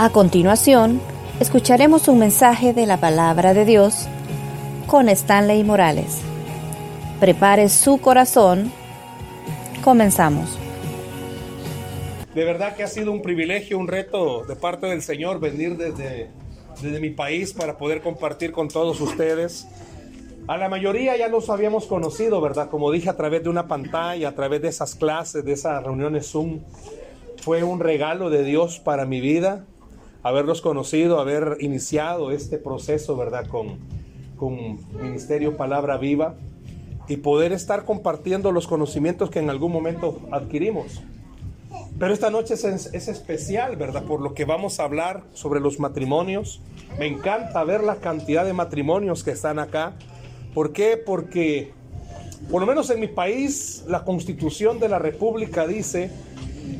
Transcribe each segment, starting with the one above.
A continuación, escucharemos un mensaje de la palabra de Dios con Stanley Morales. Prepare su corazón. Comenzamos. De verdad que ha sido un privilegio, un reto de parte del Señor venir desde, desde mi país para poder compartir con todos ustedes. A la mayoría ya los habíamos conocido, ¿verdad? Como dije, a través de una pantalla, a través de esas clases, de esas reuniones Zoom. Fue un regalo de Dios para mi vida haberlos conocido, haber iniciado este proceso, ¿verdad? Con, con Ministerio Palabra Viva y poder estar compartiendo los conocimientos que en algún momento adquirimos. Pero esta noche es, es, especial, ¿verdad? Por lo que vamos a hablar sobre los matrimonios. Me encanta ver la cantidad de matrimonios que están acá. ¿Por qué? Porque, por lo menos en mi país, la constitución de la República dice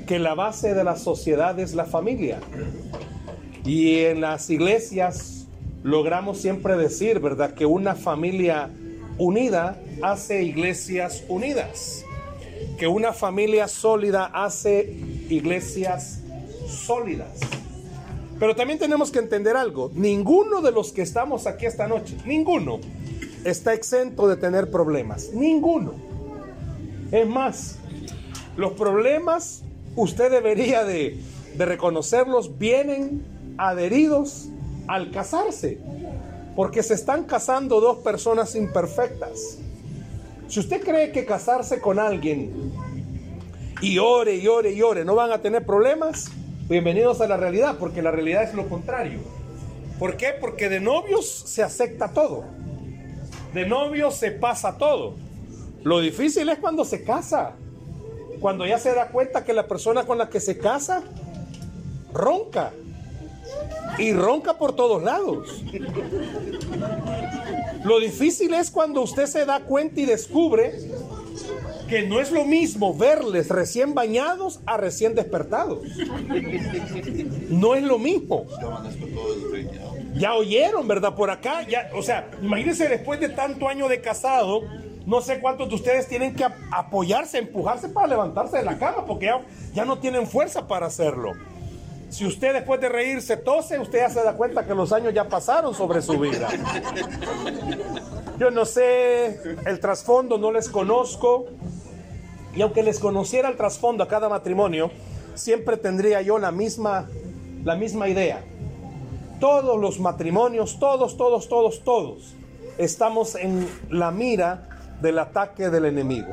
que la base de la sociedad es la familia. Y en las iglesias logramos siempre decir, ¿verdad?, que una familia unida hace iglesias unidas, que una familia sólida hace iglesias sólidas. Pero también tenemos que entender algo, ninguno de los que estamos aquí esta noche, ninguno está exento de tener problemas, ninguno. Es más, los problemas usted debería de, de reconocerlos, vienen adheridos al casarse, porque se están casando dos personas imperfectas. Si usted cree que casarse con alguien y ore y ore y ore no van a tener problemas, bienvenidos a la realidad, porque la realidad es lo contrario. ¿Por qué? Porque de novios se acepta todo. De novios se pasa todo. Lo difícil es cuando se casa. Cuando ya se da cuenta que la persona con la que se casa ronca y ronca por todos lados. Lo difícil es cuando usted se da cuenta y descubre que no es lo mismo verles recién bañados a recién despertados. No es lo mismo. Ya oyeron, ¿verdad? Por acá, ya, o sea, imagínense después de tanto año de casado, no sé cuántos de ustedes tienen que apoyarse, empujarse para levantarse de la cama, porque ya, ya no tienen fuerza para hacerlo. Si usted después de reírse tose, usted ya se da cuenta que los años ya pasaron sobre su vida. Yo no sé el trasfondo, no les conozco. Y aunque les conociera el trasfondo a cada matrimonio, siempre tendría yo la misma, la misma idea. Todos los matrimonios, todos, todos, todos, todos, estamos en la mira del ataque del enemigo.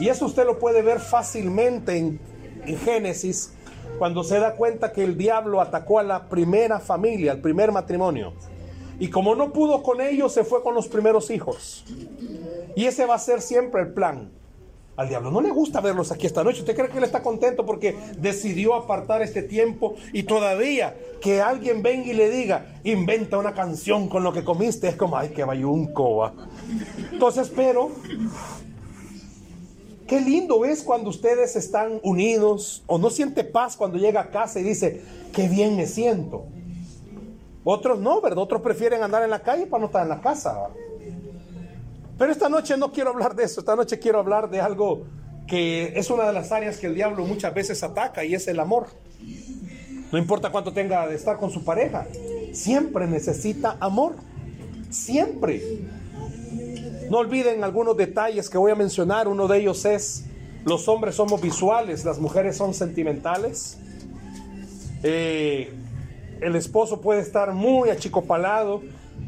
Y eso usted lo puede ver fácilmente en, en Génesis cuando se da cuenta que el diablo atacó a la primera familia, al primer matrimonio. Y como no pudo con ellos, se fue con los primeros hijos. Y ese va a ser siempre el plan. Al diablo no le gusta verlos aquí esta noche. ¿Usted cree que él está contento porque decidió apartar este tiempo y todavía que alguien venga y le diga, inventa una canción con lo que comiste? Es como, ay, que vaya un coba. Entonces, pero Qué lindo es cuando ustedes están unidos o no siente paz cuando llega a casa y dice, qué bien me siento. Otros no, ¿verdad? Otros prefieren andar en la calle para no estar en la casa. Pero esta noche no quiero hablar de eso, esta noche quiero hablar de algo que es una de las áreas que el diablo muchas veces ataca y es el amor. No importa cuánto tenga de estar con su pareja, siempre necesita amor. Siempre. No olviden algunos detalles que voy a mencionar. Uno de ellos es, los hombres somos visuales, las mujeres son sentimentales. Eh, el esposo puede estar muy achicopalado,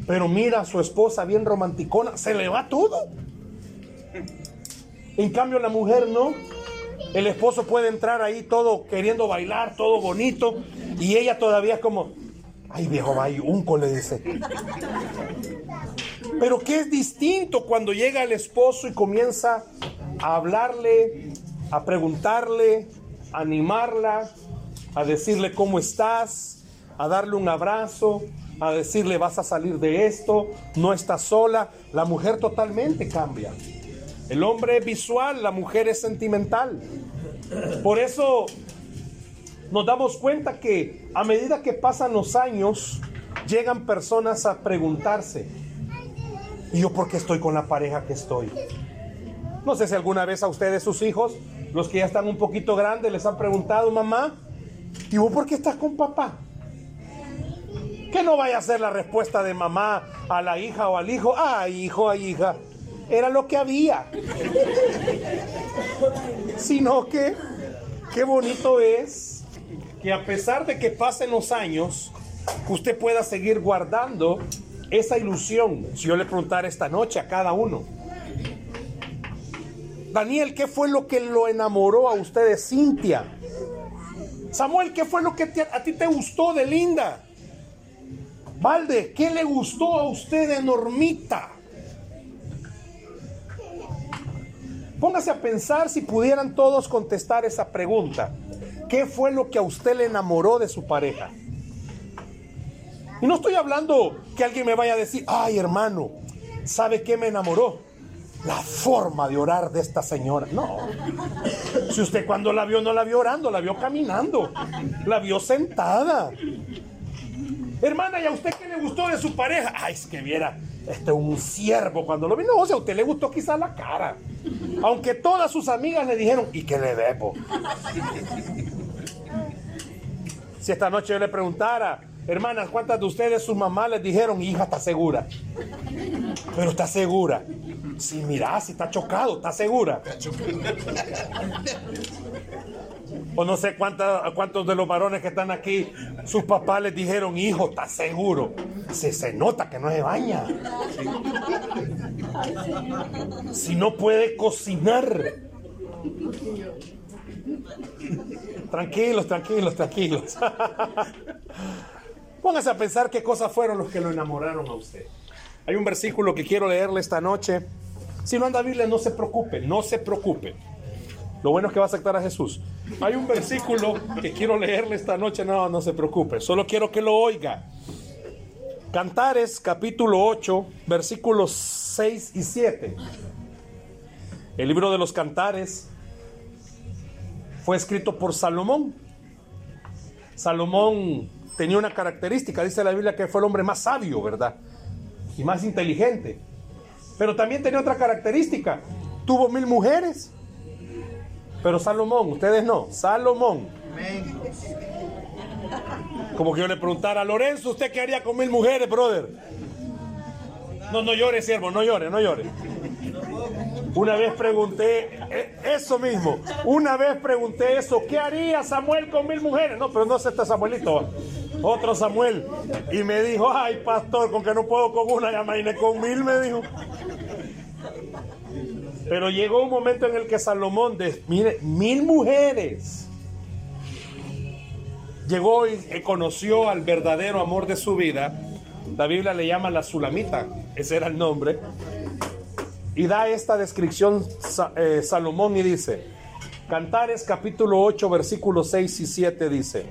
pero mira a su esposa bien romanticona, se le va todo. En cambio la mujer no. El esposo puede entrar ahí todo queriendo bailar, todo bonito, y ella todavía como, ay viejo, vaya, un le dice. Pero ¿qué es distinto cuando llega el esposo y comienza a hablarle, a preguntarle, a animarla, a decirle cómo estás, a darle un abrazo, a decirle vas a salir de esto, no estás sola? La mujer totalmente cambia. El hombre es visual, la mujer es sentimental. Por eso nos damos cuenta que a medida que pasan los años, llegan personas a preguntarse, ¿Y yo por qué estoy con la pareja que estoy? No sé si alguna vez a ustedes, sus hijos, los que ya están un poquito grandes, les han preguntado, mamá, ¿y vos por qué estás con papá? Que no vaya a ser la respuesta de mamá a la hija o al hijo. Ay, hijo, ay, hija. Era lo que había. Sino que, qué bonito es que a pesar de que pasen los años, usted pueda seguir guardando esa ilusión. Si yo le preguntara esta noche a cada uno, Daniel, ¿qué fue lo que lo enamoró a usted de Cintia? Samuel, ¿qué fue lo que a ti te gustó de Linda? Valde, ¿qué le gustó a usted de Normita? Póngase a pensar si pudieran todos contestar esa pregunta. ¿Qué fue lo que a usted le enamoró de su pareja? Y no estoy hablando que alguien me vaya a decir, ay hermano, ¿sabe qué me enamoró? La forma de orar de esta señora. No. Si usted cuando la vio no la vio orando, la vio caminando. La vio sentada. Hermana, ¿y a usted qué le gustó de su pareja? Ay, es que viera, este un siervo cuando lo vino. o sea, a usted le gustó quizá la cara. Aunque todas sus amigas le dijeron, ¿y qué le debo? Si esta noche yo le preguntara, hermanas, ¿cuántas de ustedes sus mamás les dijeron, hija, está segura? Pero está segura. Si mira, si está chocado, está segura. O no sé cuántos de los varones que están aquí, sus papás les dijeron, hijo, está seguro? Se, se nota que no se baña. Si no puede cocinar. Tranquilos, tranquilos, tranquilos. Póngase a pensar qué cosas fueron los que lo enamoraron a usted. Hay un versículo que quiero leerle esta noche si no anda Biblia, no se preocupe, no se preocupe. Lo bueno es que va a aceptar a Jesús. Hay un versículo que quiero leerle esta noche, no, no se preocupe, solo quiero que lo oiga. Cantares capítulo 8, versículos 6 y 7. El libro de los Cantares fue escrito por Salomón. Salomón tenía una característica, dice la Biblia que fue el hombre más sabio, ¿verdad? Y más inteligente. Pero también tenía otra característica. Tuvo mil mujeres. Pero Salomón, ustedes no. Salomón. Como que yo le preguntara a Lorenzo, ¿usted qué haría con mil mujeres, brother? No, no llore, siervo, no llore, no llore. Una vez pregunté eh, eso mismo. Una vez pregunté eso. ¿Qué haría Samuel con mil mujeres? No, pero no es este Samuelito. Otro Samuel. Y me dijo, ay, pastor, con que no puedo con una, ya me con mil, me dijo. Pero llegó un momento en el que Salomón, de, mire, mil mujeres, llegó y conoció al verdadero amor de su vida. La Biblia le llama la Sulamita, ese era el nombre. Y da esta descripción eh, Salomón y dice, Cantares capítulo 8 versículos 6 y 7 dice,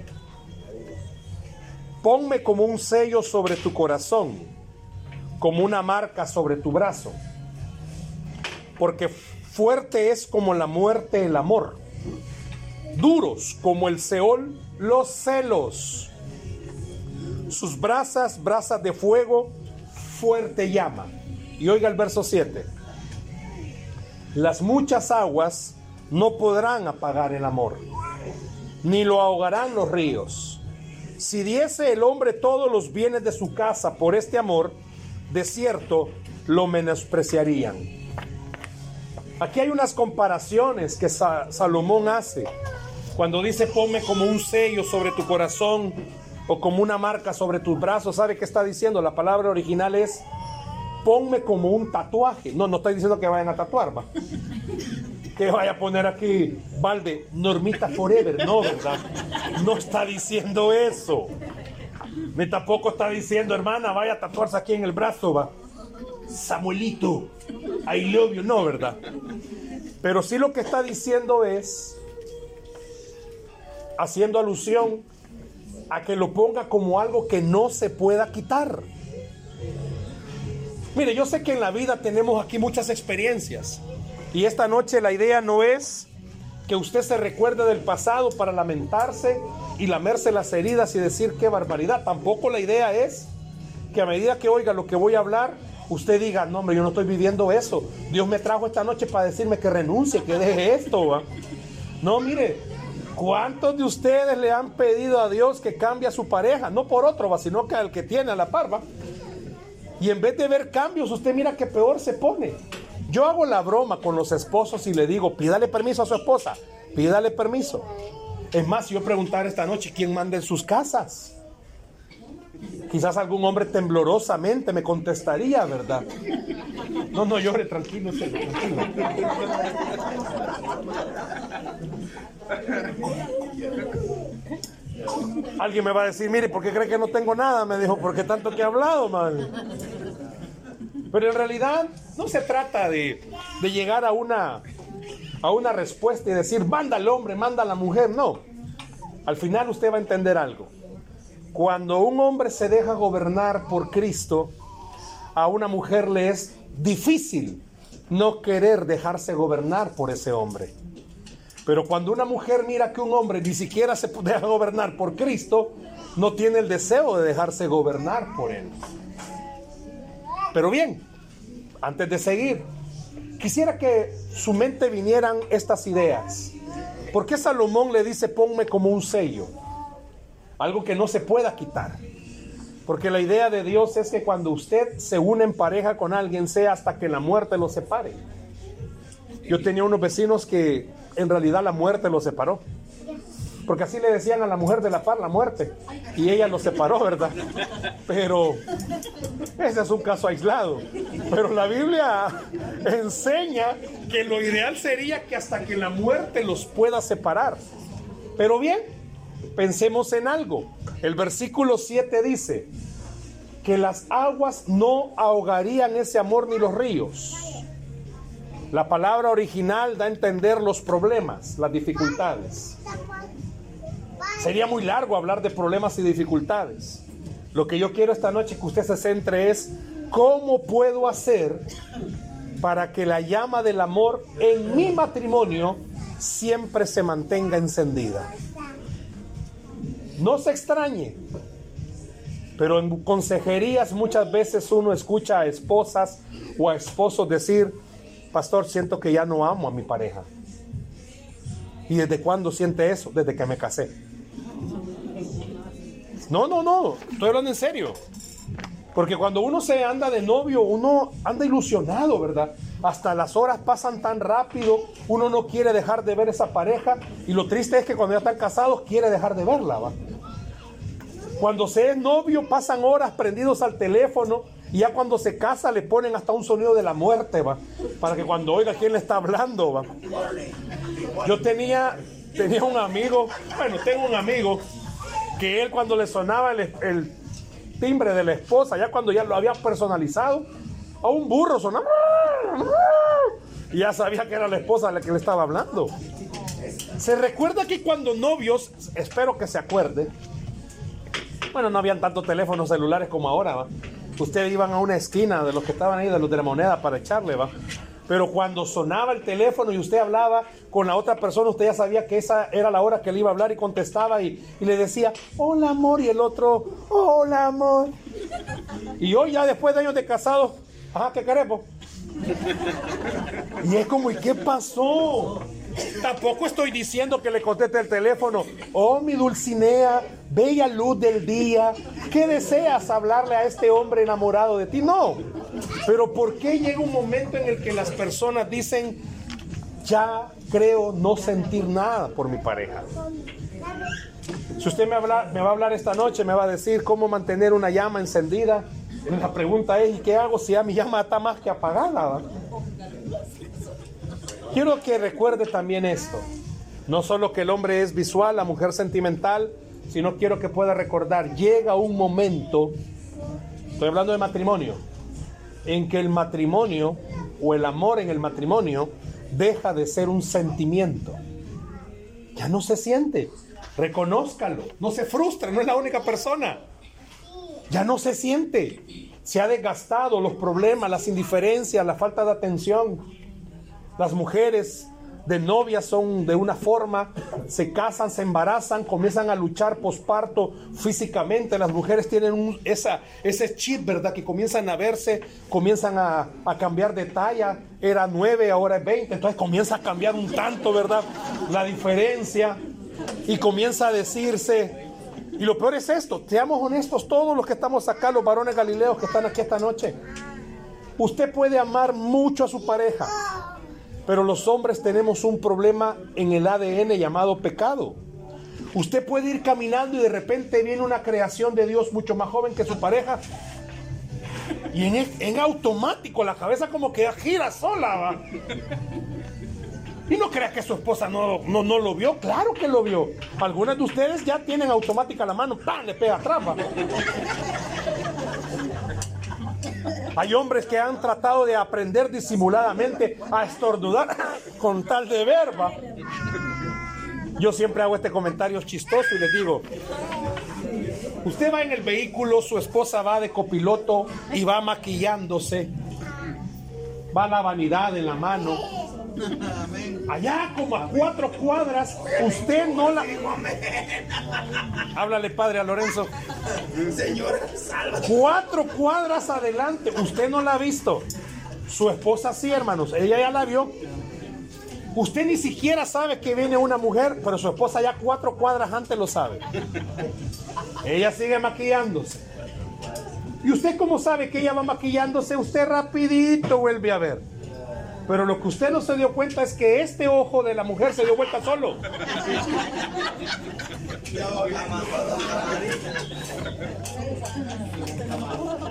ponme como un sello sobre tu corazón, como una marca sobre tu brazo porque fuerte es como la muerte el amor, duros como el Seol los celos, sus brasas, brasas de fuego, fuerte llama. Y oiga el verso 7, las muchas aguas no podrán apagar el amor, ni lo ahogarán los ríos. Si diese el hombre todos los bienes de su casa por este amor, de cierto lo menospreciarían. Aquí hay unas comparaciones que Salomón hace cuando dice ponme como un sello sobre tu corazón o como una marca sobre tus brazos. ¿Sabe qué está diciendo? La palabra original es ponme como un tatuaje. No, no estoy diciendo que vayan a tatuar, va. Que vaya a poner aquí, Valde, Normita Forever. No, ¿verdad? No está diciendo eso. Ni tampoco está diciendo, hermana, vaya a tatuarse aquí en el brazo, va. Samuelito, I love you. No, ¿verdad? Pero sí lo que está diciendo es, haciendo alusión a que lo ponga como algo que no se pueda quitar. Mire, yo sé que en la vida tenemos aquí muchas experiencias. Y esta noche la idea no es que usted se recuerde del pasado para lamentarse y lamerse las heridas y decir qué barbaridad. Tampoco la idea es que a medida que oiga lo que voy a hablar, usted diga, no, hombre, yo no estoy viviendo eso. Dios me trajo esta noche para decirme que renuncie, que deje esto. No, mire, ¿Cuántos de ustedes le han pedido a Dios que cambie a su pareja? No por otro, sino que al que tiene a la parva. Y en vez de ver cambios, usted mira que peor se pone. Yo hago la broma con los esposos y le digo, pídale permiso a su esposa, pídale permiso. Es más, yo preguntar esta noche quién manda en sus casas. Quizás algún hombre temblorosamente me contestaría, ¿verdad? No, no llore, tranquilo, tranquilo. Alguien me va a decir, mire, ¿por qué cree que no tengo nada? Me dijo, porque tanto que he hablado, man. Pero en realidad no se trata de, de llegar a una, a una respuesta y decir, manda al hombre, manda a la mujer. No. Al final usted va a entender algo. Cuando un hombre se deja gobernar por Cristo, a una mujer le es difícil no querer dejarse gobernar por ese hombre. Pero cuando una mujer mira que un hombre ni siquiera se deja gobernar por Cristo, no tiene el deseo de dejarse gobernar por él. Pero bien, antes de seguir, quisiera que su mente vinieran estas ideas. ¿Por qué Salomón le dice ponme como un sello? Algo que no se pueda quitar. Porque la idea de Dios es que cuando usted se une en pareja con alguien, sea hasta que la muerte lo separe. Yo tenía unos vecinos que en realidad la muerte los separó. Porque así le decían a la mujer de la par la muerte. Y ella los separó, ¿verdad? Pero ese es un caso aislado. Pero la Biblia enseña que lo ideal sería que hasta que la muerte los pueda separar. Pero bien, pensemos en algo. El versículo 7 dice que las aguas no ahogarían ese amor ni los ríos. La palabra original da a entender los problemas, las dificultades. Sería muy largo hablar de problemas y dificultades. Lo que yo quiero esta noche que usted se centre es cómo puedo hacer para que la llama del amor en mi matrimonio siempre se mantenga encendida. No se extrañe, pero en consejerías muchas veces uno escucha a esposas o a esposos decir, pastor, siento que ya no amo a mi pareja. ¿Y desde cuándo siente eso? Desde que me casé. No, no, no, estoy hablando en serio. Porque cuando uno se anda de novio, uno anda ilusionado, ¿verdad? Hasta las horas pasan tan rápido, uno no quiere dejar de ver esa pareja y lo triste es que cuando ya están casados quiere dejar de verla, ¿va? Cuando se es novio pasan horas prendidos al teléfono y ya cuando se casa le ponen hasta un sonido de la muerte, va, para que cuando oiga quién le está hablando, va. Yo tenía, tenía un amigo, bueno, tengo un amigo que él cuando le sonaba el, timbre de la esposa, ya cuando ya lo había personalizado, a un burro sonaba, y ya sabía que era la esposa a la que le estaba hablando. Se recuerda que cuando novios, espero que se acuerde, bueno, no habían tantos teléfonos celulares como ahora, ¿va? Ustedes iban a una esquina de los que estaban ahí, de los de la moneda, para echarle, ¿va? Pero cuando sonaba el teléfono y usted hablaba con la otra persona, usted ya sabía que esa era la hora que le iba a hablar y contestaba y, le decía, hola amor, y el otro, hola amor. Y hoy ya después de años de casados, ajá, qué carepo. Y es como, ¿y qué pasó? Tampoco estoy diciendo que le conteste el teléfono. Oh, mi Dulcinea, bella luz del día. ¿Qué deseas hablarle a este hombre enamorado de ti? No. Pero ¿por qué llega un momento en el que las personas dicen, ya creo no sentir nada por mi pareja? Si usted me, va a hablar esta noche, me va a decir cómo mantener una llama encendida. La pregunta es, ¿y qué hago si ya mi llama está más que apagada? Quiero que recuerde también esto. No solo que el hombre es visual, la mujer sentimental, sino quiero que pueda recordar, llega un momento, estoy hablando de matrimonio, en que el matrimonio o el amor en el matrimonio deja de ser un sentimiento. Ya no se siente. Reconózcalo. No se frustre, no es la única persona. Ya no se siente. Se ha desgastado los problemas, las indiferencias, la falta de atención. Las mujeres de novia son de una forma, se casan, se embarazan, comienzan a luchar posparto físicamente. Las mujeres tienen esa, ese chip, ¿verdad? Que comienzan a verse, comienzan a, a, cambiar de talla. Era 9, ahora es 20, entonces comienza a cambiar un tanto, ¿verdad? La diferencia. Y comienza a decirse, y lo peor es esto, seamos honestos todos los que estamos acá, los varones galileos que están aquí esta noche. Usted puede amar mucho a su pareja, pero los hombres tenemos un problema en el ADN llamado pecado. Usted puede ir caminando y de repente viene una creación de Dios mucho más joven que su pareja. Y en, automático la cabeza como que gira sola. ¿va? Y no crea que su esposa no, no, no, lo vio, claro que lo vio. Algunas de ustedes ya tienen automática la mano, ¡pam! le pega atrás. Hay hombres que han tratado de aprender disimuladamente a estornudar con tal de verba. Yo siempre hago este comentario chistoso y les digo, usted va en el vehículo, su esposa va de copiloto y va maquillándose, va la vanidad en la mano, Allá como a cuatro cuadras, usted no la. Háblale, padre, a Lorenzo. Señor, Cuatro cuadras adelante, usted no la ha visto. Su esposa sí, hermanos, ella ya la vio. Usted ni siquiera sabe que viene una mujer, pero su esposa ya cuatro cuadras antes lo sabe. Ella sigue maquillándose. ¿Y usted cómo sabe que ella va maquillándose? Usted rapidito vuelve a ver. Pero lo que usted no se dio cuenta es que este ojo de la mujer se dio vuelta solo.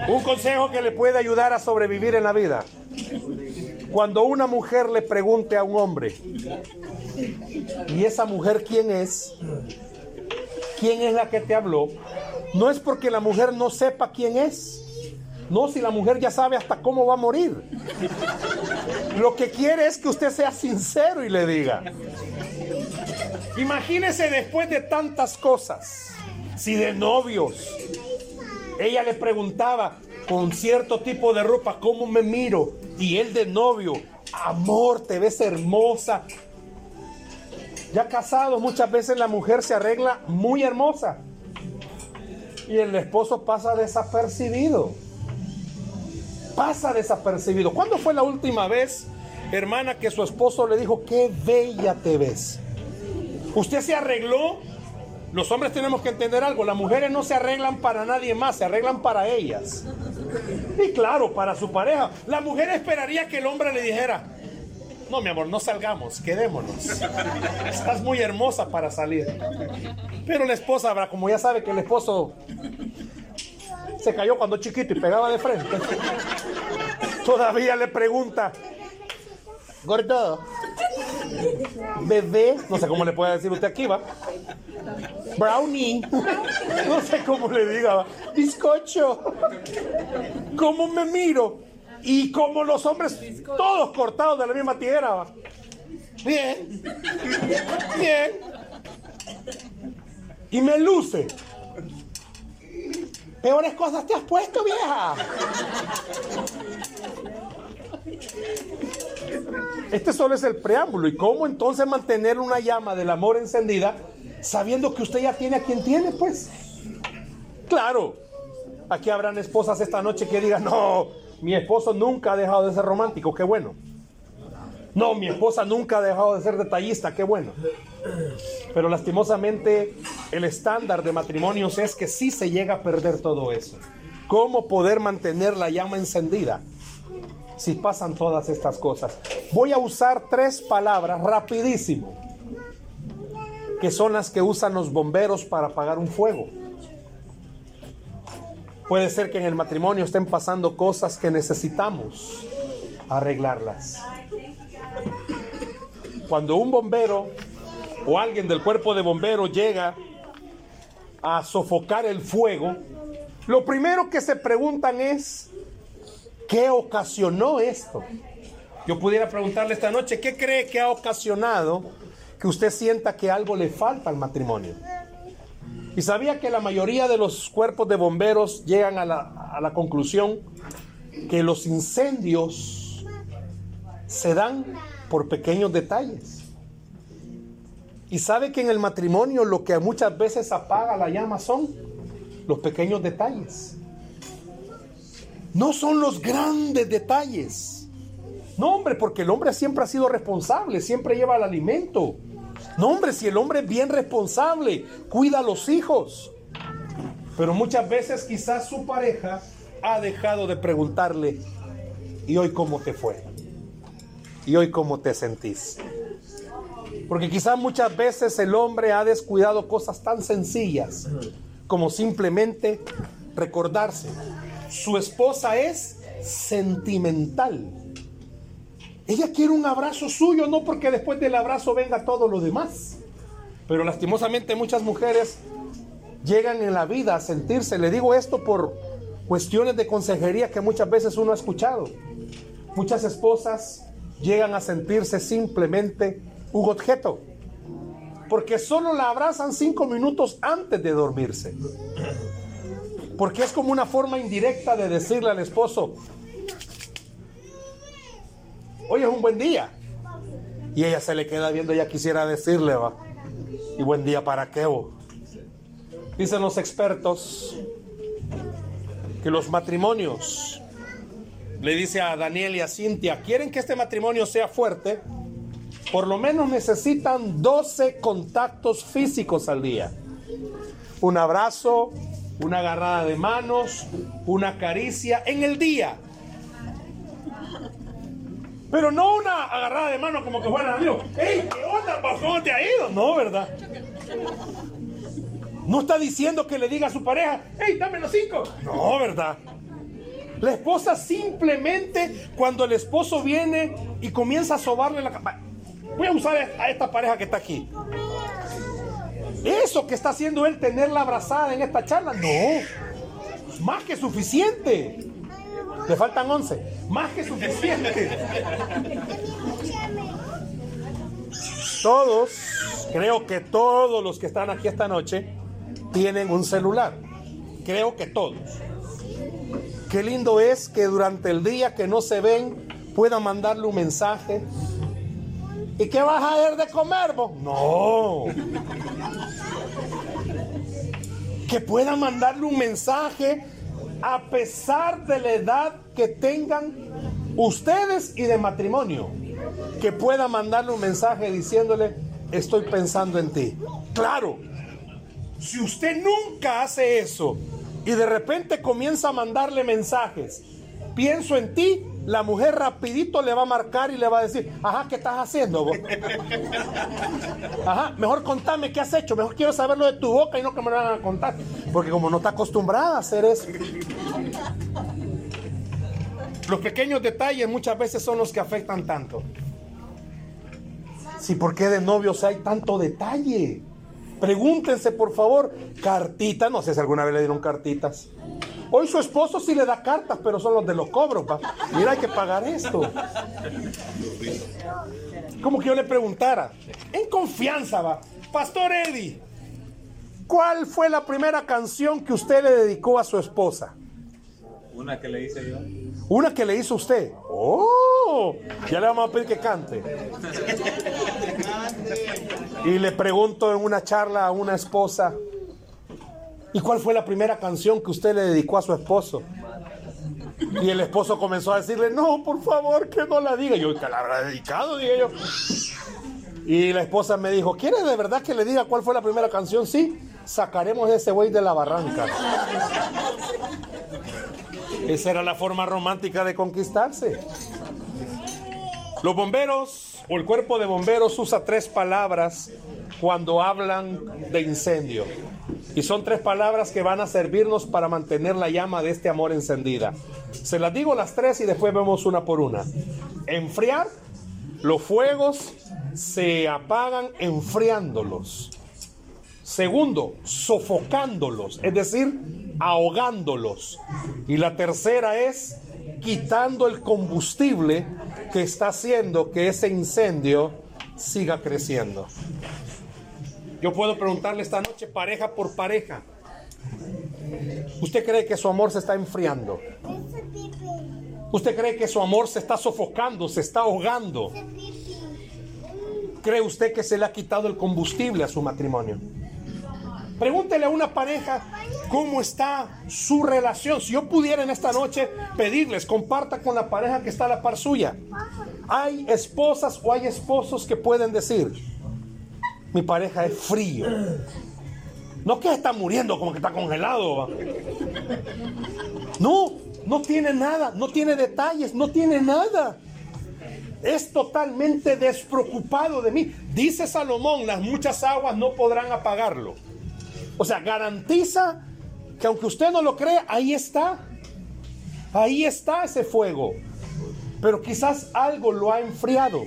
Un consejo que le puede ayudar a sobrevivir en la vida. Cuando una mujer le pregunte a un hombre, ¿y esa mujer quién es? ¿Quién es la que te habló? No es porque la mujer no sepa quién es no, si la mujer ya sabe hasta cómo va a morir. Lo que quiere es que usted sea sincero y le diga. Imagínese después de tantas cosas, si de novios, ella le preguntaba con cierto tipo de ropa, ¿cómo me miro? Y él de novio, amor, te ves hermosa. Ya casado, muchas veces la mujer se arregla muy hermosa. Y el esposo pasa desapercibido pasa desapercibido. ¿Cuándo fue la última vez, hermana, que su esposo le dijo, qué bella te ves? ¿Usted se arregló? Los hombres tenemos que entender algo, las mujeres no se arreglan para nadie más, se arreglan para ellas. Y claro, para su pareja. La mujer esperaría que el hombre le dijera, no, mi amor, no salgamos, quedémonos. Estás muy hermosa para salir. Pero la esposa, como ya sabe que el esposo se cayó cuando chiquito y pegaba de frente. Todavía le pregunta, gordo, bebé, no sé cómo le puede decir usted aquí, va. Brownie, no sé cómo le diga, bizcocho, ¿cómo me miro? Y como los hombres, todos cortados de la misma tierra, va. Bien, bien. Y me luce. Peores cosas te has puesto, vieja. Este solo es el preámbulo. ¿Y cómo entonces mantener una llama del amor encendida sabiendo que usted ya tiene a quien tiene, pues? Claro, aquí habrán esposas esta noche que digan, no, mi esposo nunca ha dejado de ser romántico, qué bueno. No, mi esposa nunca ha dejado de ser detallista, qué bueno. Pero lastimosamente el estándar de matrimonios es que sí se llega a perder todo eso. ¿Cómo poder mantener la llama encendida si pasan todas estas cosas? Voy a usar tres palabras rapidísimo, que son las que usan los bomberos para apagar un fuego. Puede ser que en el matrimonio estén pasando cosas que necesitamos arreglarlas. Cuando un bombero o alguien del cuerpo de bomberos llega a sofocar el fuego, lo primero que se preguntan es, ¿qué ocasionó esto? Yo pudiera preguntarle esta noche, ¿qué cree que ha ocasionado que usted sienta que algo le falta al matrimonio? Y sabía que la mayoría de los cuerpos de bomberos llegan a la, a la conclusión que los incendios se dan por pequeños detalles. Y sabe que en el matrimonio lo que muchas veces apaga la llama son los pequeños detalles. No son los grandes detalles. No, hombre, porque el hombre siempre ha sido responsable, siempre lleva el alimento, No, hombre, si el hombre es bien responsable, cuida a los hijos. Pero muchas veces quizás su pareja ha dejado de preguntarle, ¿y hoy cómo te fue? ¿Y hoy cómo te sentís? Porque quizás muchas veces el hombre ha descuidado cosas tan sencillas como simplemente recordarse. Su esposa es sentimental. Ella quiere un abrazo suyo, no porque después del abrazo venga todo lo demás. Pero lastimosamente muchas mujeres llegan en la vida a sentirse, le digo esto por cuestiones de consejería que muchas veces uno ha escuchado. Muchas esposas llegan a sentirse simplemente un objeto, porque solo la abrazan cinco minutos antes de dormirse. Porque es como una forma indirecta de decirle al esposo, hoy es un buen día. Y ella se le queda viendo, ella quisiera decirle, va, y buen día para qué. Dicen los expertos que los matrimonios, le dice a Daniel y a Cintia, quieren que este matrimonio sea fuerte, por lo menos necesitan 12 contactos físicos al día. Un abrazo, una agarrada de manos, una caricia en el día. Pero no una agarrada de mano como que fuera amigo. ¡Ey, qué onda, ¿Cómo te ha ido? No, ¿verdad? No está diciendo que le diga a su pareja, hey, dame los cinco. No, ¿verdad? La esposa simplemente cuando el esposo viene y comienza a sobarle la cama. Voy a usar a esta pareja que está aquí. Eso que está haciendo él tenerla abrazada en esta charla, no. Más que suficiente. Le faltan 11. Más que suficiente. Todos, creo que todos los que están aquí esta noche, tienen un celular. Creo que todos. Qué lindo es que durante el día que no se ven puedan mandarle un mensaje. ¿Y qué vas a ver de comer vos? No. Que puedan mandarle un mensaje a pesar de la edad que tengan ustedes y de matrimonio. Que pueda mandarle un mensaje diciéndole, estoy pensando en ti. Claro, si usted nunca hace eso y de repente comienza a mandarle mensajes, pienso en ti, la mujer rapidito le va a marcar y le va a decir, ajá, ¿qué estás haciendo vos? Ajá, mejor contame qué has hecho, mejor quiero saberlo de tu boca y no que me lo van a contar, porque como no está acostumbrada a hacer eso. Los pequeños detalles muchas veces son los que afectan tanto. Sí, ¿por qué de novios hay tanto detalle? Pregúntense, por favor, cartitas. No sé si alguna vez le dieron cartitas. Hoy su esposo sí le da cartas, pero son los de los cobros, pa. Mira, hay que pagar esto. Como que yo le preguntara, en confianza, va. Pastor Eddie, ¿cuál fue la primera canción que usted le dedicó a su esposa? Una que le hice yo. Una que le hizo usted. ¡Oh! Ya le vamos a pedir que cante. Y le pregunto en una charla a una esposa, ¿y cuál fue la primera canción que usted le dedicó a su esposo? Y el esposo comenzó a decirle, no, por favor, que no la diga. Yo, que la habrá dedicado, dije yo. Y la esposa me dijo, ¿quiere de verdad que le diga cuál fue la primera canción? Sí, sacaremos ese güey de la barranca. Esa era la forma romántica de conquistarse. Los bomberos o el cuerpo de bomberos usa tres palabras cuando hablan de incendio. Y son tres palabras que van a servirnos para mantener la llama de este amor encendida. Se las digo las tres y después vemos una por una. Enfriar, los fuegos se apagan enfriándolos. Segundo, sofocándolos, es decir, ahogándolos. Y la tercera es quitando el combustible que está haciendo que ese incendio siga creciendo. Yo puedo preguntarle esta noche pareja por pareja. ¿Usted cree que su amor se está enfriando? ¿Usted cree que su amor se está sofocando, se está ahogando? ¿Cree usted que se le ha quitado el combustible a su matrimonio? Pregúntele a una pareja cómo está su relación. Si yo pudiera en esta noche pedirles, comparta con la pareja que está a la par suya. Hay esposas o hay esposos que pueden decir, Mi pareja es frío. No que está muriendo como que está congelado. No, no tiene nada, no tiene detalles, no tiene nada. Es totalmente despreocupado de mí. Dice Salomón, las muchas aguas no podrán apagarlo. O sea, garantiza que aunque usted no lo crea, ahí está. Ahí está ese fuego. Pero quizás algo lo ha enfriado.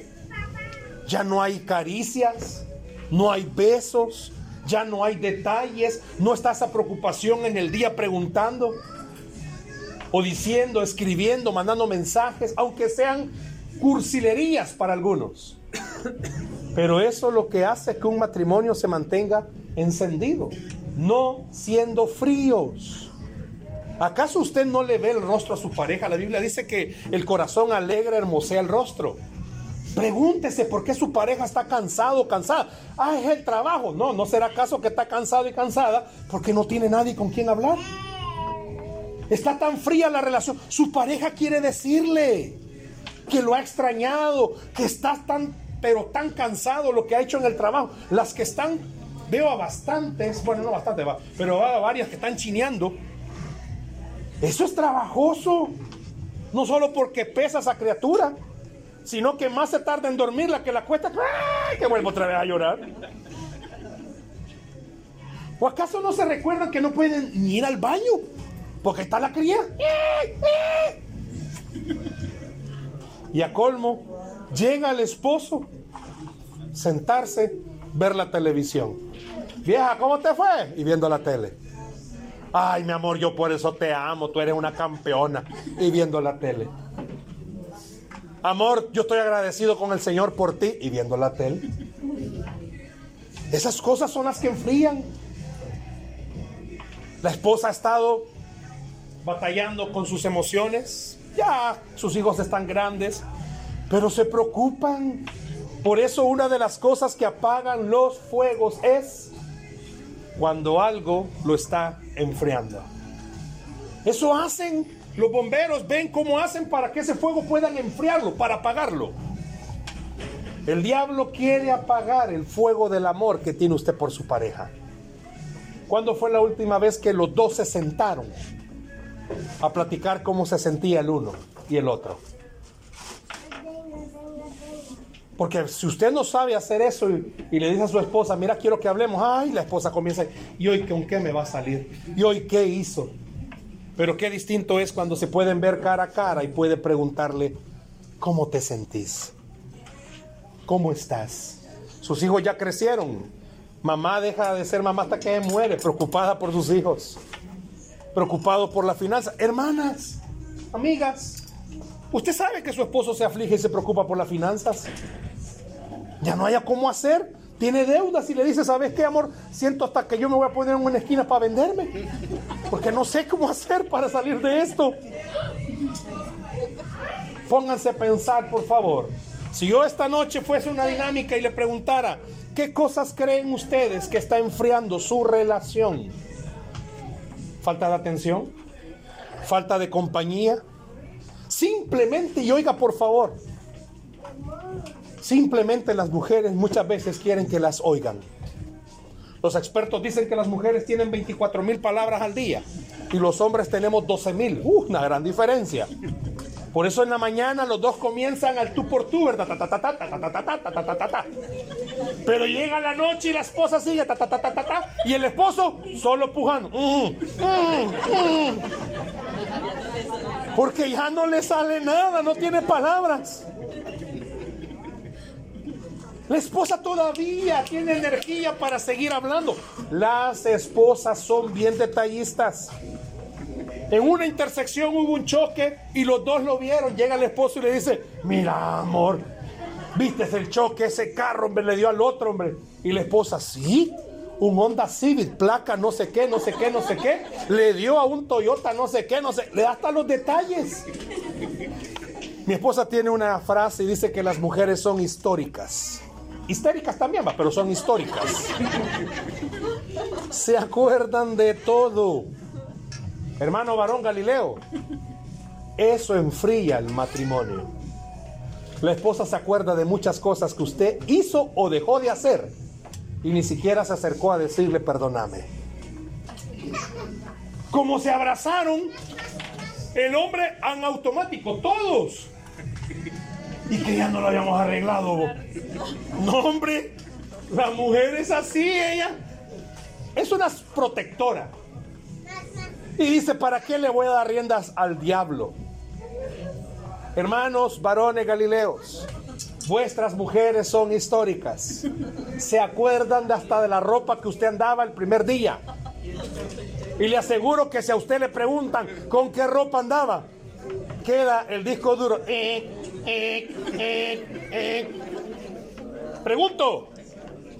Ya no hay caricias, no hay besos, ya no hay detalles, no está esa preocupación en el día preguntando o diciendo, escribiendo, mandando mensajes, aunque sean cursilerías para algunos. Pero eso es lo que hace que un matrimonio se mantenga encendido, no siendo fríos. ¿Acaso usted no le ve el rostro a su pareja? La Biblia dice que el corazón alegre hermosea el rostro. Pregúntese por qué su pareja está cansado o cansada. Ah, es el trabajo. No, no será caso que está cansado y cansada porque no tiene nadie con quien hablar. Está tan fría la relación. Su pareja quiere decirle que lo ha extrañado, que está tan, pero tan cansado lo que ha hecho en el trabajo. Las que están, veo a bastantes, bueno, no bastante, pero a varias que están chineando. Eso es trabajoso. No solo porque pesa esa criatura sino que más se tarda en dormir la que la cuesta, que vuelvo otra vez a llorar. ¿O acaso no se recuerdan que no pueden ni ir al baño? Porque está la cría. Y a colmo, llega el esposo, sentarse, ver la televisión. Vieja, ¿cómo te fue? Y viendo la tele. Ay, mi amor, yo por eso te amo, tú eres una campeona. Y viendo la tele. Amor, yo estoy agradecido con el Señor por ti y viendo la tele. Esas cosas son las que enfrían. La esposa ha estado batallando con sus emociones. Ya sus hijos están grandes, pero se preocupan. Por eso una de las cosas que apagan los fuegos es cuando algo lo está enfriando. Eso hacen los bomberos ven cómo hacen para que ese fuego puedan enfriarlo, para apagarlo. El diablo quiere apagar el fuego del amor que tiene usted por su pareja. ¿Cuándo fue la última vez que los dos se sentaron a platicar cómo se sentía el uno y el otro? Porque si usted no sabe hacer eso y, le dice a su esposa, mira, quiero que hablemos, ay, la esposa comienza, ¿y hoy con qué me va a salir? ¿Y hoy qué hizo? Pero qué distinto es cuando se pueden ver cara a cara y puede preguntarle, ¿cómo te sentís? ¿Cómo estás? Sus hijos ya crecieron. Mamá deja de ser mamá hasta que muere, preocupada por sus hijos, preocupado por la finanza. Hermanas, amigas, ¿usted sabe que su esposo se aflige y se preocupa por las finanzas? Ya no haya cómo hacer tiene deudas y le dice, ¿sabes qué, amor? Siento hasta que yo me voy a poner en una esquina para venderme. Porque no sé cómo hacer para salir de esto. Pónganse a pensar, por favor. Si yo esta noche fuese una dinámica y le preguntara, ¿qué cosas creen ustedes que está enfriando su relación? Falta de atención, falta de compañía. Simplemente, y oiga por favor, Simplemente las mujeres muchas veces quieren que las oigan. Los expertos dicen que las mujeres tienen 24 mil palabras al día y los hombres tenemos 12 mil. Uh, una gran diferencia. Por eso en la mañana los dos comienzan al tú por tú, ¿verdad? Pero llega la noche y la esposa sigue, y el esposo solo pujando. Porque ya no le sale nada, no tiene palabras. La esposa todavía tiene energía para seguir hablando. Las esposas son bien detallistas. En una intersección hubo un choque y los dos lo vieron. Llega el esposo y le dice, mira amor, viste el choque, ese carro, hombre, le dio al otro, hombre. Y la esposa, sí, un Honda Civic, placa no sé qué, no sé qué, no sé qué. Le dio a un Toyota no sé qué, no sé. Le da hasta los detalles. Mi esposa tiene una frase y dice que las mujeres son históricas. Histéricas también, va, pero son históricas. Se acuerdan de todo. Hermano varón Galileo, eso enfría el matrimonio. La esposa se acuerda de muchas cosas que usted hizo o dejó de hacer y ni siquiera se acercó a decirle perdóname. Como se abrazaron, el hombre en automático, todos. Y que ya no lo habíamos arreglado. No, hombre, la mujer es así, ella. Es una protectora. Y dice, ¿para qué le voy a dar riendas al diablo? Hermanos, varones galileos, vuestras mujeres son históricas. Se acuerdan hasta de la ropa que usted andaba el primer día. Y le aseguro que si a usted le preguntan con qué ropa andaba, queda el disco duro. Eh, eh, eh, Pregunto,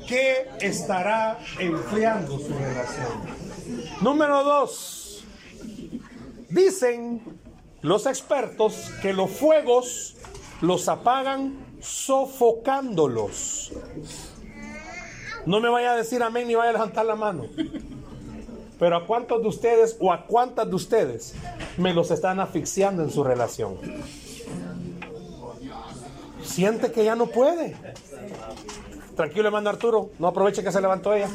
¿qué estará enfriando su relación? Número dos, dicen los expertos que los fuegos los apagan sofocándolos. No me vaya a decir amén ni vaya a levantar la mano. Pero a cuántos de ustedes o a cuántas de ustedes me los están asfixiando en su relación. Siente que ya no puede. Tranquilo, hermano Arturo, no aproveche que se levantó ella.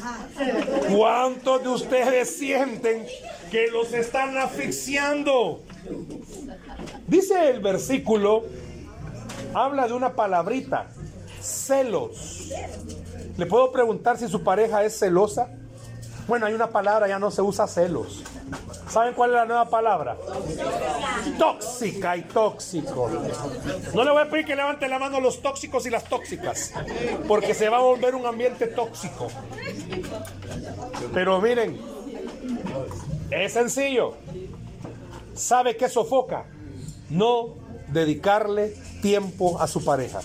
¿Cuántos de ustedes sienten que los están asfixiando? Dice el versículo, habla de una palabrita, celos. ¿Le puedo preguntar si su pareja es celosa? Bueno, hay una palabra, ya no se usa celos. ¿Saben cuál es la nueva palabra? Tóxica y tóxico. No le voy a pedir que levante la mano los tóxicos y las tóxicas, porque se va a volver un ambiente tóxico. Pero miren, es sencillo. ¿Sabe qué sofoca? No dedicarle tiempo a su pareja.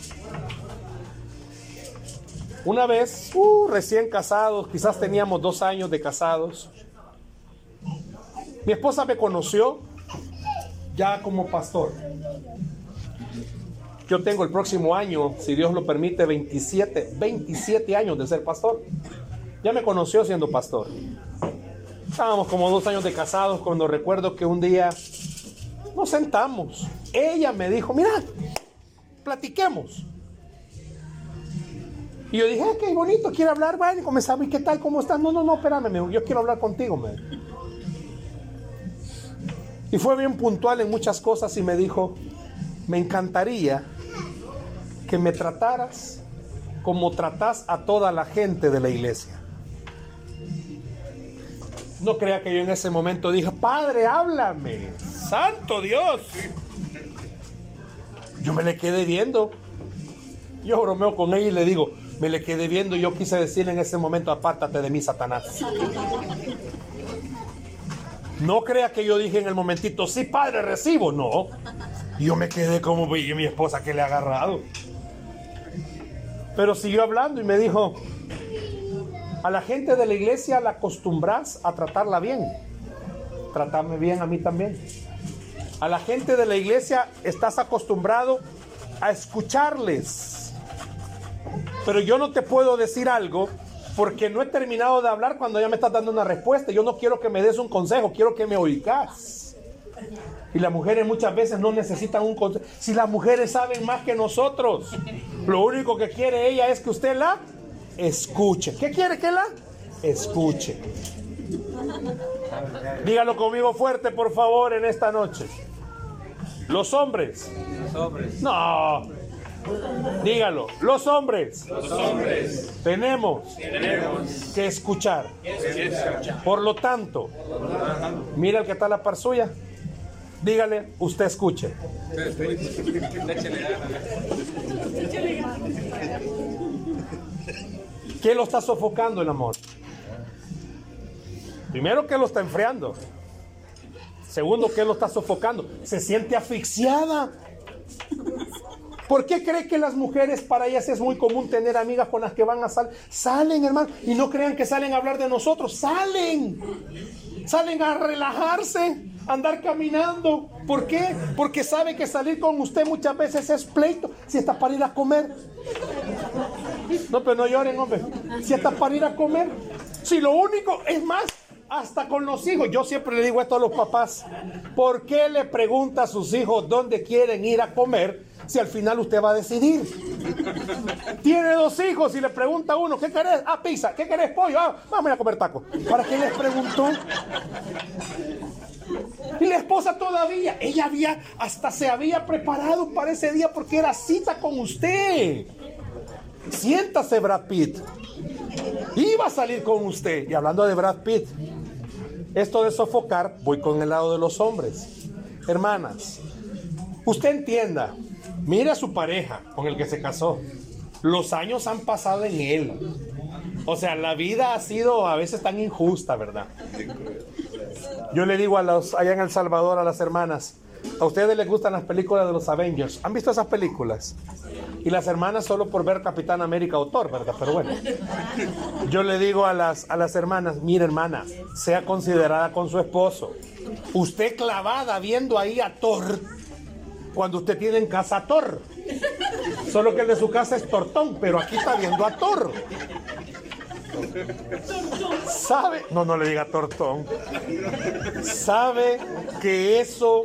Una vez, uh, recién casados, quizás teníamos dos años de casados, mi esposa me conoció ya como pastor. Yo tengo el próximo año, si Dios lo permite, 27, 27 años de ser pastor. Ya me conoció siendo pastor. Estábamos como dos años de casados cuando recuerdo que un día nos sentamos. Ella me dijo, mira, platiquemos. Y yo dije, qué bonito, quiere hablar. Y comenzamos, ¿y qué tal? ¿Cómo estás? No, no, no, espérame, yo quiero hablar contigo. Me. Y fue bien puntual en muchas cosas y me dijo, me encantaría que me trataras como tratas a toda la gente de la iglesia. No crea que yo en ese momento dije, Padre, háblame, Santo Dios. Yo me le quedé viendo. Yo bromeo con ella y le digo, me le quedé viendo y yo quise decir en ese momento, apártate de mí, Satanás. No crea que yo dije en el momentito, sí, padre, recibo. No. Yo me quedé como, y mi esposa que le ha agarrado. Pero siguió hablando y me dijo, a la gente de la iglesia la acostumbras a tratarla bien. Tratarme bien a mí también. A la gente de la iglesia estás acostumbrado a escucharles. Pero yo no te puedo decir algo porque no he terminado de hablar cuando ya me estás dando una respuesta. Yo no quiero que me des un consejo, quiero que me oigas. Y las mujeres muchas veces no necesitan un consejo. Si las mujeres saben más que nosotros, lo único que quiere ella es que usted la escuche. ¿Qué quiere que la escuche? Dígalo conmigo fuerte, por favor, en esta noche. Los hombres. Los hombres. No, Dígalo, los hombres, Los hombres tenemos, tenemos que escuchar. que escuchar. Por lo tanto, mira el que está a la par suya. Dígale, usted escuche. ¿Qué lo está sofocando el amor? Primero, ¿qué lo está enfriando? Segundo, ¿qué lo está sofocando? Se siente asfixiada. ¿Por qué cree que las mujeres para ellas es muy común tener amigas con las que van a salir? Salen, hermano, y no crean que salen a hablar de nosotros, salen. Salen a relajarse, andar caminando. ¿Por qué? Porque sabe que salir con usted muchas veces es pleito, si está para ir a comer. No, pero no lloren, hombre. Si está para ir a comer. Si lo único, es más, hasta con los hijos. Yo siempre le digo esto a los papás. ¿Por qué le pregunta a sus hijos dónde quieren ir a comer si al final usted va a decidir? Tiene dos hijos y le pregunta a uno, ¿qué querés? Ah, pizza. ¿Qué querés? Pollo. Ah, vamos a comer tacos. ¿Para qué les preguntó? Y la esposa todavía, ella había, hasta se había preparado para ese día porque era cita con usted. Siéntase, Brad Pitt. Iba a salir con usted. Y hablando de Brad Pitt, esto de sofocar, voy con el lado de los hombres. Hermanas, usted entienda, mire a su pareja con el que se casó. Los años han pasado en él. O sea, la vida ha sido a veces tan injusta, ¿verdad? Yo le digo a los allá en El Salvador a las hermanas, a ustedes les gustan las películas de los Avengers. ¿Han visto esas películas? Y las hermanas solo por ver Capitán América o Thor, ¿verdad? Pero bueno. Yo le digo a las, a las hermanas, mire hermana, sea considerada con su esposo. Usted clavada viendo ahí a Thor cuando usted tiene en casa a Thor. Solo que el de su casa es Tortón, pero aquí está viendo a Thor. ¿Sabe? No, no le diga tortón. ¿Sabe que eso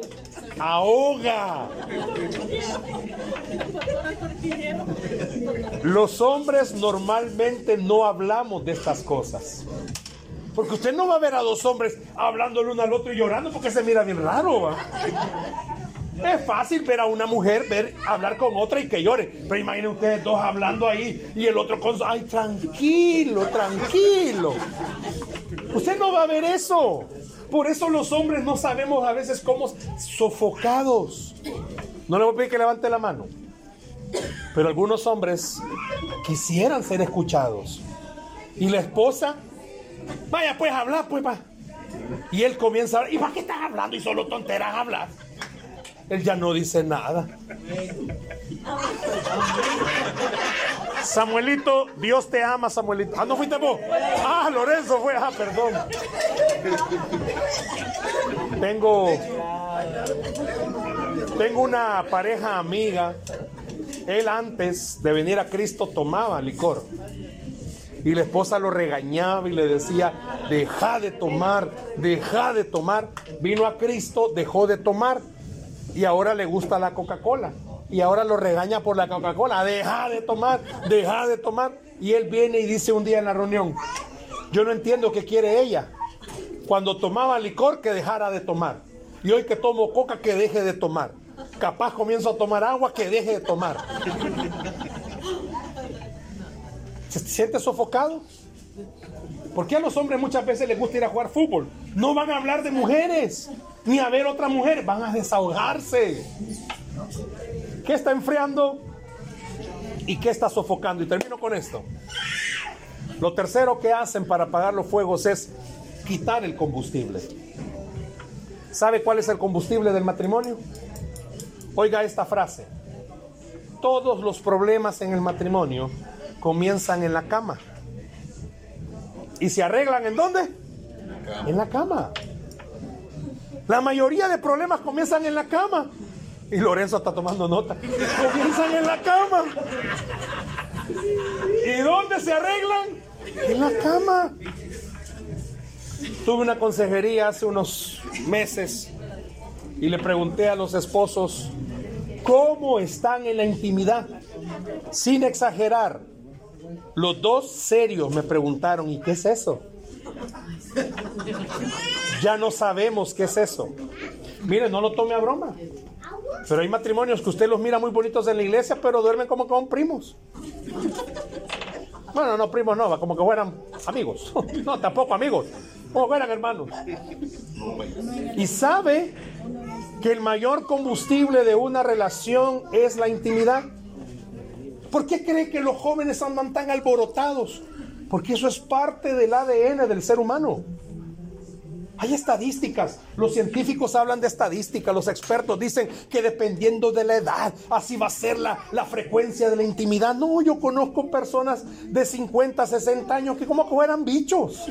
ahoga? Los hombres normalmente no hablamos de estas cosas. Porque usted no va a ver a dos hombres hablando el uno al otro y llorando porque se mira bien raro. Es fácil ver a una mujer ver hablar con otra y que llore. Pero imaginen ustedes dos hablando ahí y el otro con ay tranquilo, tranquilo. Usted no va a ver eso. Por eso los hombres no sabemos a veces cómo sofocados. No le voy a pedir que levante la mano. Pero algunos hombres quisieran ser escuchados. Y la esposa, vaya pues a hablar, pues va. Y él comienza a hablar, ¿y para qué estás hablando? Y solo tonteras hablas. Él ya no dice nada. Samuelito, Dios te ama, Samuelito. Ah, no fuiste vos. Ah, Lorenzo fue. Ah, perdón. Tengo. Tengo una pareja amiga. Él antes de venir a Cristo tomaba licor. Y la esposa lo regañaba y le decía, deja de tomar, deja de tomar. Vino a Cristo, dejó de tomar y ahora le gusta la Coca-Cola. Y ahora lo regaña por la Coca-Cola. Deja de tomar, deja de tomar. Y él viene y dice un día en la reunión, yo no entiendo qué quiere ella. Cuando tomaba licor, que dejara de tomar. Y hoy que tomo coca, que deje de tomar. Capaz comienzo a tomar agua, que deje de tomar. ¿Se siente sofocado? ¿Por qué a los hombres muchas veces les gusta ir a jugar fútbol? No van a hablar de mujeres, ni a ver otra mujer, van a desahogarse. ¿Qué está enfriando? ¿Y qué está sofocando? Y termino con esto. Lo tercero que hacen para apagar los fuegos es quitar el combustible. ¿Sabe cuál es el combustible del matrimonio? Oiga esta frase. Todos los problemas en el matrimonio comienzan en la cama. ¿Y se arreglan en dónde? En la cama. La mayoría de problemas comienzan en la cama. Y Lorenzo está tomando nota. Comienzan en la cama. ¿Y dónde se arreglan? En la cama. Tuve una consejería hace unos meses y le pregunté a los esposos cómo están en la intimidad, sin exagerar. Los dos serios me preguntaron, ¿y qué es eso? Ya no sabemos qué es eso. Mire, no lo tome a broma. Pero hay matrimonios que usted los mira muy bonitos en la iglesia, pero duermen como con primos. Bueno, no primos, no, como que fueran amigos. No, tampoco amigos, como fueran hermanos. Y sabe que el mayor combustible de una relación es la intimidad. ¿Por qué cree que los jóvenes andan tan alborotados? Porque eso es parte del ADN del ser humano. Hay estadísticas, los científicos hablan de estadísticas, los expertos dicen que dependiendo de la edad, así va a ser la, la, frecuencia de la intimidad. No, yo conozco personas de 50, 60 años que como que fueran bichos.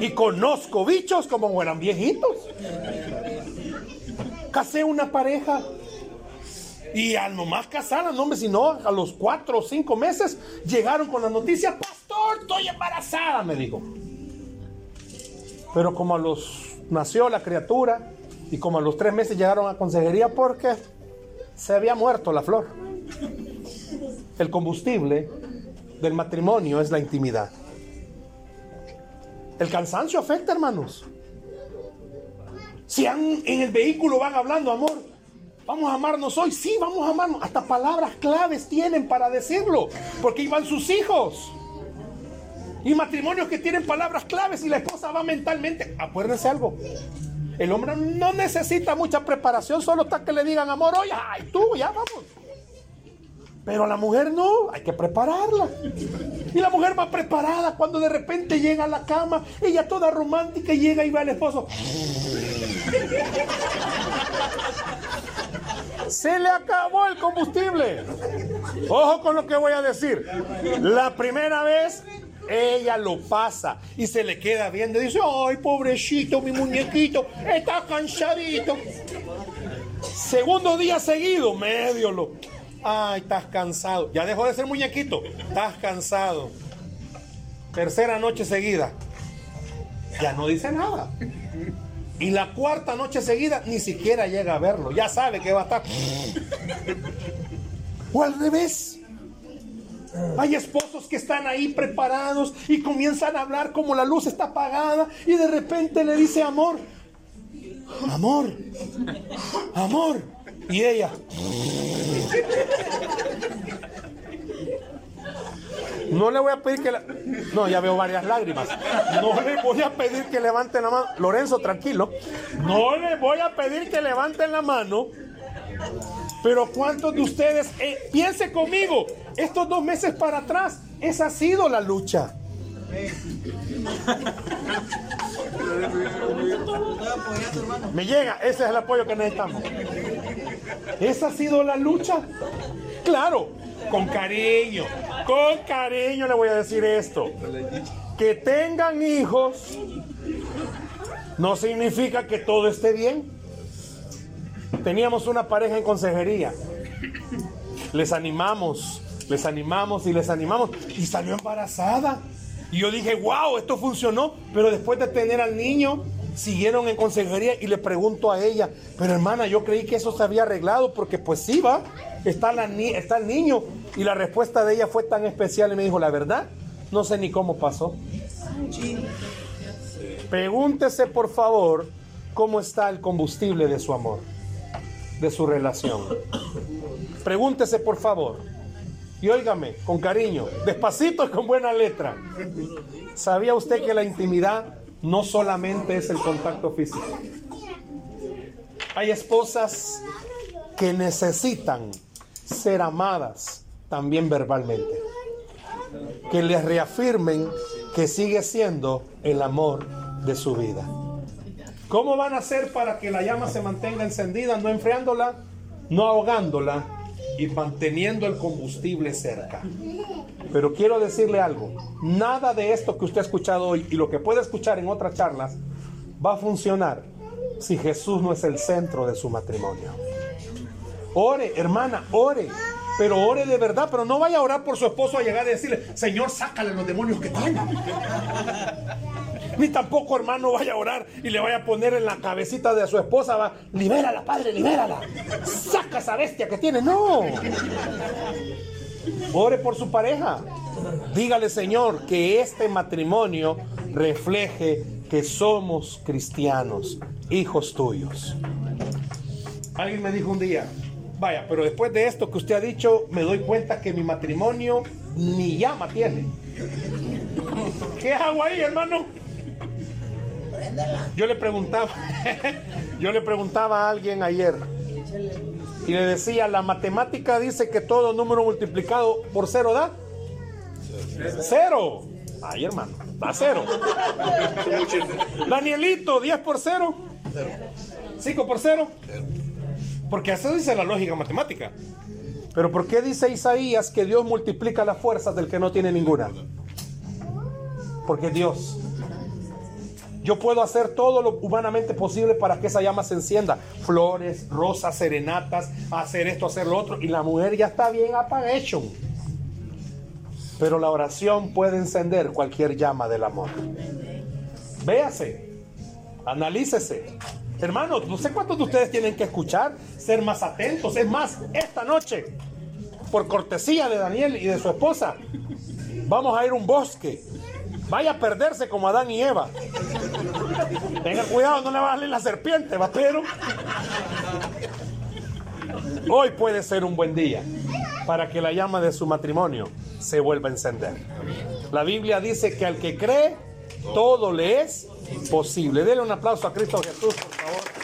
Y conozco bichos como fueran viejitos. Casé una pareja y al nomás casada, no me sino a los cuatro o cinco meses llegaron con la noticia, pastor, estoy embarazada, me dijo. Pero como a los nació la criatura y como a los tres meses llegaron a consejería porque se había muerto la flor. El combustible del matrimonio es la intimidad. El cansancio afecta, hermanos. Si han- en el vehículo van hablando, amor, vamos a amarnos hoy. Sí, vamos a amarnos. Hasta palabras claves tienen para decirlo. Porque iban sus hijos. Y matrimonios que tienen palabras claves y la esposa va mentalmente. Acuérdense algo. El hombre no necesita mucha preparación, solo está que le digan amor, oye, ay, tú, ya vamos. Pero a la mujer no, hay que prepararla. Y la mujer va preparada cuando de repente llega a la cama, ella toda romántica y llega y ve al esposo. Se le acabó el combustible. Ojo con lo que voy a decir. La primera vez ella lo pasa y se le queda viendo dice, ay, pobrecito, mi muñequito, está cansadito. Segundo día seguido, medio lo. Ay, estás cansado. Ya dejó de ser muñequito. Estás cansado. Tercera noche seguida. Ya no dice nada. Y la cuarta noche seguida ni siquiera llega a verlo. Ya sabe que va a estar. O al revés. Hay esposos que están ahí preparados y comienzan a hablar como la luz está apagada y de repente le dice amor, amor, amor. Y ella. No le voy a pedir que la... No, ya veo varias lágrimas. No le voy a pedir que levanten la mano. Lorenzo, tranquilo. No le voy a pedir que levanten la mano. Pero ¿cuántos de ustedes, eh, piense conmigo, estos dos meses para atrás, esa ha sido la lucha? Me llega, ese es el apoyo que necesitamos. Esa ha sido la lucha. Claro, con cariño, con cariño le voy a decir esto. Que tengan hijos no significa que todo esté bien. Teníamos una pareja en consejería. Les animamos, les animamos y les animamos. Y salió embarazada. Y yo dije, wow, esto funcionó. Pero después de tener al niño, siguieron en consejería y le pregunto a ella, pero hermana, yo creí que eso se había arreglado porque pues sí va, está, ni- está el niño. Y la respuesta de ella fue tan especial y me dijo, la verdad, no sé ni cómo pasó. Pregúntese por favor cómo está el combustible de su amor, de su relación. Pregúntese por favor. Y óigame, con cariño, despacito y con buena letra. ¿Sabía usted que la intimidad no solamente es el contacto físico? Hay esposas que necesitan ser amadas también verbalmente. Que les reafirmen que sigue siendo el amor de su vida. ¿Cómo van a hacer para que la llama se mantenga encendida, no enfriándola, no ahogándola y manteniendo el combustible cerca? Pero quiero decirle algo, nada de esto que usted ha escuchado hoy y lo que puede escuchar en otras charlas va a funcionar si Jesús no es el centro de su matrimonio. Ore, hermana, ore. Pero ore de verdad, pero no vaya a orar por su esposo a llegar y decirle, Señor, sácale los demonios que tiene. Ni tampoco, hermano, vaya a orar y le vaya a poner en la cabecita de su esposa, va, libérala, padre, libérala. Saca esa bestia que tiene. No. Ore por su pareja. Dígale, Señor, que este matrimonio refleje que somos cristianos, hijos tuyos. Alguien me dijo un día, vaya, pero después de esto que usted ha dicho, me doy cuenta que mi matrimonio ni llama tiene. ¿Qué hago ahí, hermano? Yo le preguntaba, yo le preguntaba a alguien ayer y le decía, la matemática dice que todo número multiplicado por cero da cero. Ay, hermano, da cero. Danielito, 10 por cero. 5 por cero. Porque eso dice la lógica matemática. Pero ¿por qué dice Isaías que Dios multiplica las fuerzas del que no tiene ninguna? Porque Dios. Yo puedo hacer todo lo humanamente posible para que esa llama se encienda. Flores, rosas, serenatas, hacer esto, hacer lo otro. Y la mujer ya está bien apagation. Pero la oración puede encender cualquier llama del amor. Véase. Analícese. Hermanos, no sé cuántos de ustedes tienen que escuchar, ser más atentos. Es más, esta noche, por cortesía de Daniel y de su esposa, vamos a ir a un bosque. Vaya a perderse como Adán y Eva. Tenga cuidado, no le va a salir la serpiente, va, hoy puede ser un buen día para que la llama de su matrimonio se vuelva a encender. La Biblia dice que al que cree, todo le es posible. Denle un aplauso a Cristo Jesús, por favor.